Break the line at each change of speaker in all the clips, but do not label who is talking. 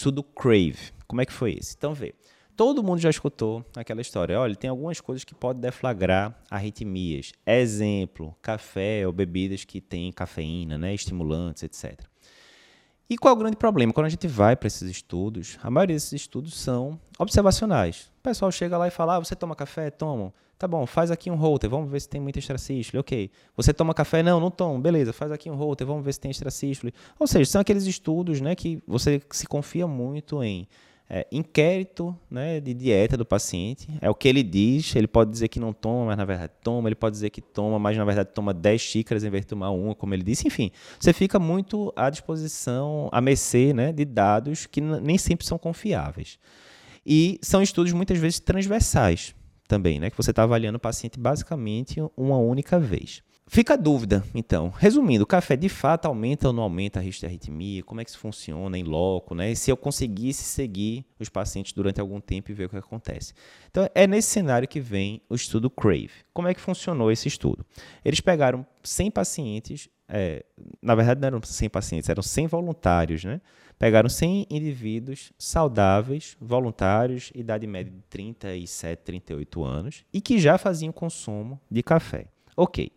estudo CRAVE. Como é que foi esse? Então, vê. Todo mundo já escutou aquela história. Olha, tem algumas coisas que podem deflagrar arritmias. Exemplo, café ou bebidas que têm cafeína, né, estimulantes, etc. E qual é o grande problema? Quando a gente vai para esses estudos, a maioria desses estudos são observacionais. O pessoal chega lá e fala: ah, você toma café? Toma. Tá bom, faz aqui um holter, vamos ver se tem muita extracístole. Ok. Você toma café? Não, não tomo. Beleza, faz aqui um holter, vamos ver se tem extracístole. Ou seja, são aqueles estudos né, que você se confia muito em é, inquérito né, de dieta do paciente. É o que ele diz. Ele pode dizer que não toma, mas na verdade toma. Ele pode dizer que toma, mas na verdade toma 10 xícaras em vez de tomar uma, como ele disse. Enfim, você fica muito à disposição, a mercê né, de dados que nem sempre são confiáveis. E são estudos muitas vezes transversais também, né, que você está avaliando o paciente basicamente uma única vez. Fica a dúvida, então. Resumindo, o café de fato aumenta ou não aumenta a risco de arritmia? Como é que isso funciona em loco? Né? E se eu conseguisse seguir os pacientes durante algum tempo e ver o que acontece. Então, é nesse cenário que vem o estudo CRAVE. Como é que funcionou esse estudo? Eles pegaram 100 pacientes, é, na verdade não eram 100 pacientes, eram 100 voluntários, né? Pegaram 100 indivíduos saudáveis, voluntários, idade média de 37, 38 anos, e que já faziam consumo de café. Ok.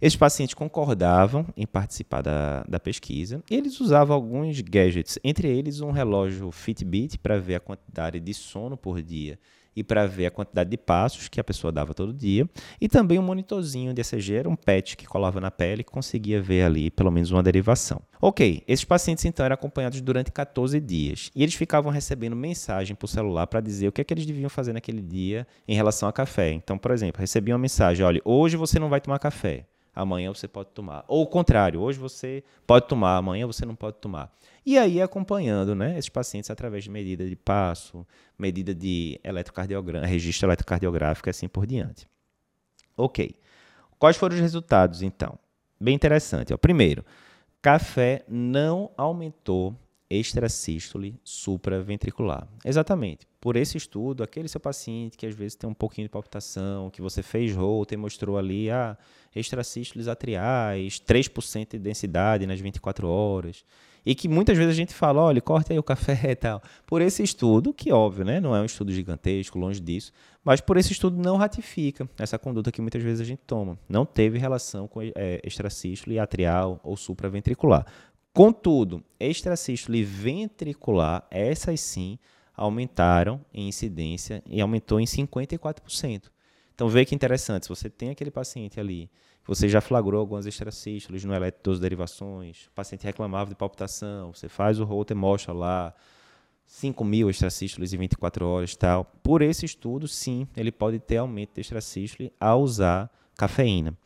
Esses pacientes concordavam em participar da, da pesquisa e eles usavam alguns gadgets, entre eles um relógio Fitbit para ver a quantidade de sono por dia e para ver a quantidade de passos que a pessoa dava todo dia, e também um monitorzinho de ECG, era um PET que colava na pele e conseguia ver ali pelo menos uma derivação. Ok, esses pacientes então eram acompanhados durante 14 dias e eles ficavam recebendo mensagem por celular para dizer o que é que eles deviam fazer naquele dia em relação a café. Então, por exemplo, recebiam uma mensagem: olha, hoje você não vai tomar café amanhã você pode tomar. Ou o contrário, hoje você pode tomar, amanhã você não pode tomar. E aí acompanhando né, esses pacientes através de medida de passo, medida de eletrocardiograma, registro eletrocardiográfico e assim por diante. Ok. Quais foram os resultados, então? Bem interessante. Ó. Primeiro, café não aumentou extrasístole supraventricular. Exatamente. Por esse estudo, aquele seu paciente que às vezes tem um pouquinho de palpitação, que você fez Holter, mostrou ali ah, extracístoles atriais, 3% de densidade nas 24 horas, e que muitas vezes a gente fala, olha, corte aí o café e tal. Por esse estudo, que óbvio, né, não é um estudo gigantesco, longe disso, mas por esse estudo não ratifica essa conduta que muitas vezes a gente toma. Não teve relação com é, extracístole atrial ou supraventricular. Contudo, extracístole ventricular, essas sim aumentaram em incidência e aumentou em 54%. Então, vê que interessante, se você tem aquele paciente ali, você já flagrou algumas extracístoles no eletrodose derivações, o paciente reclamava de palpitação, você faz o Holter, mostra lá 5 mil extracístoles em 24 horas tal. Por esse estudo, sim, ele pode ter aumento de extracístole ao usar cafeína.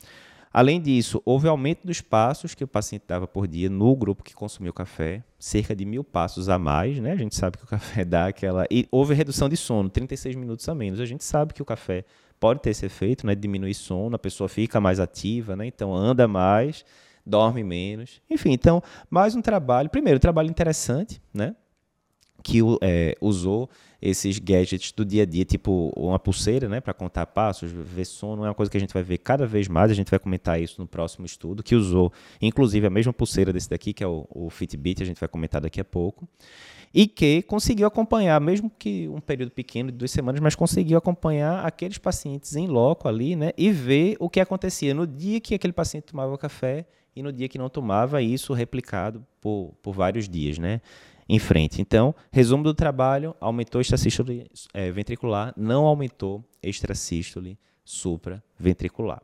Além disso, houve aumento dos passos que o paciente dava por dia no grupo que consumiu café, cerca de mil passos a mais, né? A gente sabe que o café dá aquela. E houve redução de sono, 36 minutos a menos. A gente sabe que o café pode ter esse efeito, né? Diminuir sono, a pessoa fica mais ativa, né? Então anda mais, dorme menos. Enfim, então, mais um trabalho. Primeiro, um trabalho interessante, né? Que é, usou esses gadgets do dia a dia, tipo uma pulseira, né, para contar passos, ver sono, é uma coisa que a gente vai ver cada vez mais, a gente vai comentar isso no próximo estudo, que usou, inclusive, a mesma pulseira desse daqui, que é o, o Fitbit, a gente vai comentar daqui a pouco, e que conseguiu acompanhar, mesmo que um período pequeno de duas semanas, mas conseguiu acompanhar aqueles pacientes em loco ali, né, e ver o que acontecia no dia que aquele paciente tomava café e no dia que não tomava, isso replicado por, por vários dias, né em frente. Então, resumo do trabalho, aumentou extrasístole é, ventricular, não aumentou extrasístole supraventricular.